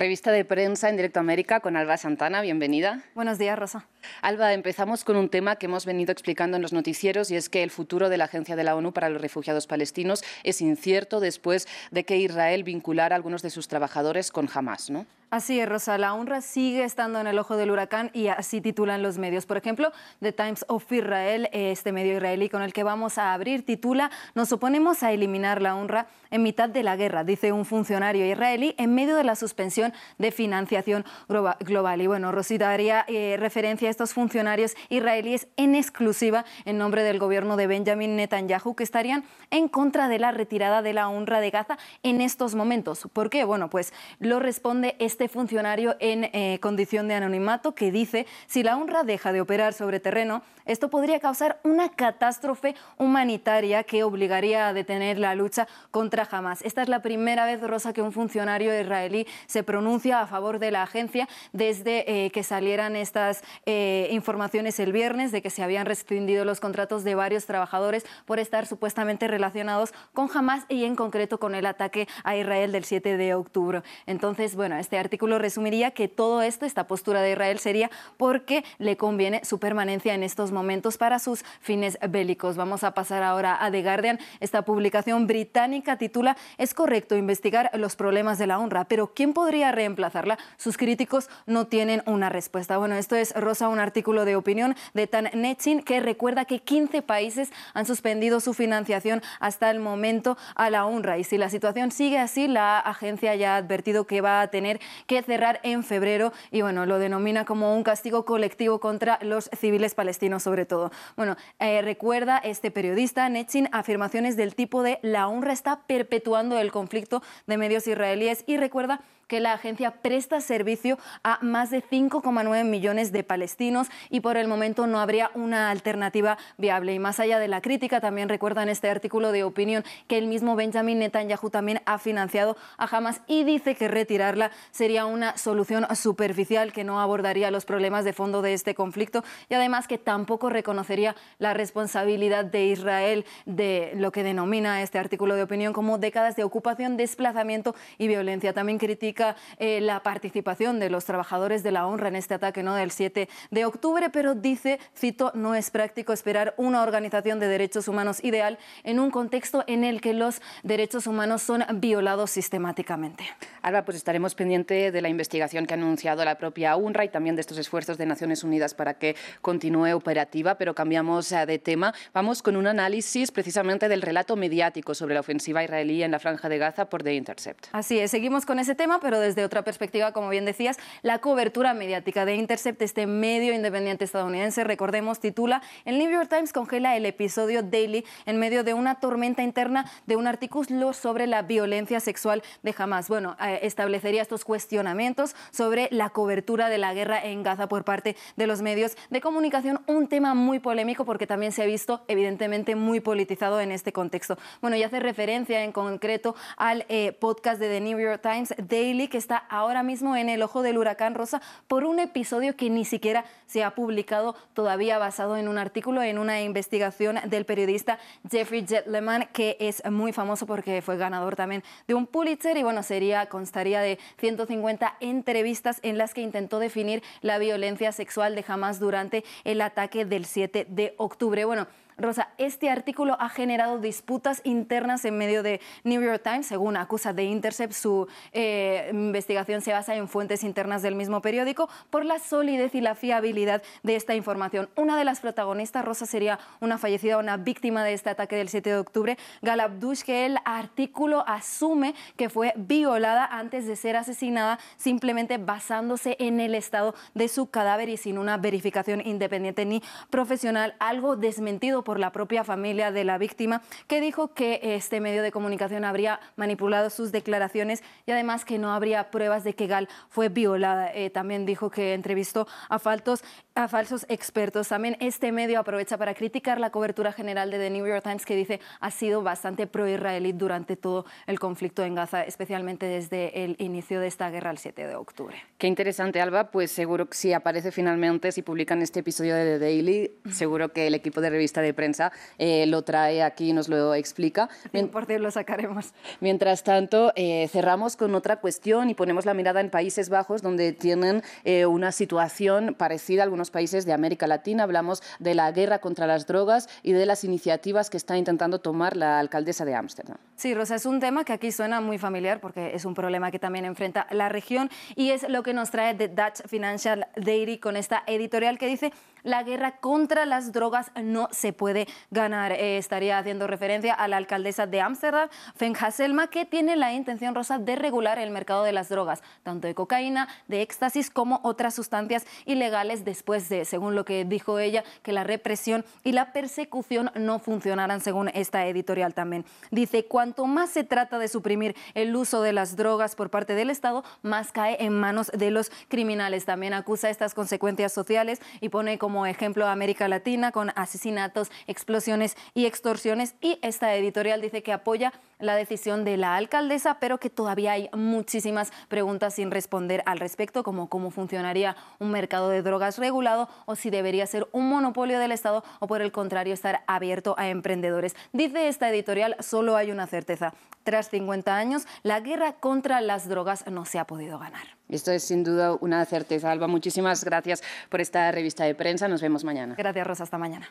Revista de prensa en Directo América con Alba Santana, bienvenida. Buenos días, Rosa. Alba, empezamos con un tema que hemos venido explicando en los noticieros y es que el futuro de la Agencia de la ONU para los Refugiados Palestinos es incierto después de que Israel vinculara a algunos de sus trabajadores con Hamas, ¿no? Así es, Rosa. La UNRWA sigue estando en el ojo del huracán y así titulan los medios. Por ejemplo, The Times of Israel, este medio israelí con el que vamos a abrir, titula Nos oponemos a eliminar la UNRWA en mitad de la guerra, dice un funcionario israelí en medio de la suspensión de financiación global. Y bueno, Rosita haría eh, referencia estos funcionarios israelíes en exclusiva en nombre del gobierno de Benjamin Netanyahu que estarían en contra de la retirada de la UNRWA de Gaza en estos momentos. ¿Por qué? Bueno, pues lo responde este funcionario en eh, condición de anonimato que dice si la UNRWA deja de operar sobre terreno, esto podría causar una catástrofe humanitaria que obligaría a detener la lucha contra Hamas. Esta es la primera vez, Rosa, que un funcionario israelí se pronuncia a favor de la agencia desde eh, que salieran estas eh, informaciones el viernes de que se habían rescindido los contratos de varios trabajadores por estar supuestamente relacionados con Hamas y en concreto con el ataque a Israel del 7 de octubre. Entonces, bueno, este artículo resumiría que todo esto, esta postura de Israel sería porque le conviene su permanencia en estos momentos para sus fines bélicos. Vamos a pasar ahora a The Guardian. Esta publicación británica titula Es correcto investigar los problemas de la honra, pero ¿quién podría reemplazarla? Sus críticos no tienen una respuesta. Bueno, esto es, Rosa, un artículo de opinión de Tan Netsin que recuerda que 15 países han suspendido su financiación hasta el momento a la honra. Y si la situación sigue así, la agencia ya ha advertido que va a tener que cerrar en febrero y bueno, lo denomina como un castigo colectivo contra los civiles palestinos sobre todo. Bueno, eh, recuerda este periodista, Netsin, afirmaciones del tipo de la UNRWA está perpetuando el conflicto de medios israelíes y recuerda que la agencia presta servicio a más de 5,9 millones de palestinos y por el momento no habría una alternativa viable. Y más allá de la crítica, también recuerda en este artículo de opinión que el mismo Benjamin Netanyahu también ha financiado a Hamas y dice que retirarla sería una solución superficial que no abordaría los problemas de fondo de este conflicto y además que tampoco reconocería la responsabilidad de Israel de lo que denomina este artículo de opinión como décadas de ocupación, desplazamiento y violencia. También critica eh, la participación de los trabajadores de la honra en este ataque ¿no? del 7 de octubre, pero dice, cito, no es práctico esperar una organización de derechos humanos ideal en un contexto en el que los derechos humanos son violados sistemáticamente. Ahora pues estaremos pendientes de la investigación que ha anunciado la propia UNRWA y también de estos esfuerzos de Naciones Unidas para que continúe operativa, pero cambiamos eh, de tema. Vamos con un análisis precisamente del relato mediático sobre la ofensiva israelí en la franja de Gaza por The Intercept. Así es, seguimos con ese tema, pero pero desde otra perspectiva, como bien decías, la cobertura mediática de Intercept, este medio independiente estadounidense, recordemos, titula El New York Times congela el episodio Daily en medio de una tormenta interna de un artículo sobre la violencia sexual de Hamas. Bueno, eh, establecería estos cuestionamientos sobre la cobertura de la guerra en Gaza por parte de los medios de comunicación, un tema muy polémico porque también se ha visto evidentemente muy politizado en este contexto. Bueno, y hace referencia en concreto al eh, podcast de The New York Times Daily que está ahora mismo en el ojo del huracán Rosa por un episodio que ni siquiera se ha publicado todavía basado en un artículo, en una investigación del periodista Jeffrey Jetleman, que es muy famoso porque fue ganador también de un Pulitzer y bueno, sería, constaría de 150 entrevistas en las que intentó definir la violencia sexual de Hamas durante el ataque del 7 de octubre. Bueno, Rosa, este artículo ha generado disputas internas en medio de New York Times, según acusa de Intercept. Su eh, investigación se basa en fuentes internas del mismo periódico por la solidez y la fiabilidad de esta información. Una de las protagonistas, Rosa, sería una fallecida, una víctima de este ataque del 7 de octubre, Gal Abdush, que el artículo asume que fue violada antes de ser asesinada, simplemente basándose en el estado de su cadáver y sin una verificación independiente ni profesional, algo desmentido por por la propia familia de la víctima, que dijo que este medio de comunicación habría manipulado sus declaraciones y además que no habría pruebas de que Gal fue violada. Eh, también dijo que entrevistó a, faltos, a falsos expertos. También este medio aprovecha para criticar la cobertura general de The New York Times que dice ha sido bastante pro-israelí durante todo el conflicto en Gaza, especialmente desde el inicio de esta guerra el 7 de octubre. Qué interesante, Alba. Pues seguro que si aparece finalmente, si publican este episodio de The Daily, seguro que el equipo de revista de prensa eh, lo trae aquí y nos lo explica. Por ti lo sacaremos. Mientras tanto, eh, cerramos con otra cuestión y ponemos la mirada en Países Bajos, donde tienen eh, una situación parecida a algunos países de América Latina. Hablamos de la guerra contra las drogas y de las iniciativas que está intentando tomar la alcaldesa de Ámsterdam. Sí, Rosa, es un tema que aquí suena muy familiar porque es un problema que también enfrenta la región y es lo que nos trae The Dutch Financial Daily con esta editorial que dice la guerra contra las drogas no se puede ganar. Eh, estaría haciendo referencia a la alcaldesa de Ámsterdam, Fen Hasselma, que tiene la intención, Rosa, de regular el mercado de las drogas, tanto de cocaína, de éxtasis, como otras sustancias ilegales, después de, según lo que dijo ella, que la represión y la persecución no funcionaran, según esta editorial también. Dice, cuanto más se trata de suprimir el uso de las drogas por parte del Estado, más cae en manos de los criminales. También acusa estas consecuencias sociales y pone como como ejemplo América Latina con asesinatos, explosiones y extorsiones. Y esta editorial dice que apoya la decisión de la alcaldesa, pero que todavía hay muchísimas preguntas sin responder al respecto, como cómo funcionaría un mercado de drogas regulado o si debería ser un monopolio del Estado o por el contrario estar abierto a emprendedores. Dice esta editorial, solo hay una certeza. Tras 50 años, la guerra contra las drogas no se ha podido ganar. Esto es sin duda una certeza. Alba, muchísimas gracias por esta revista de prensa. Nos vemos mañana. Gracias, Rosa. Hasta mañana.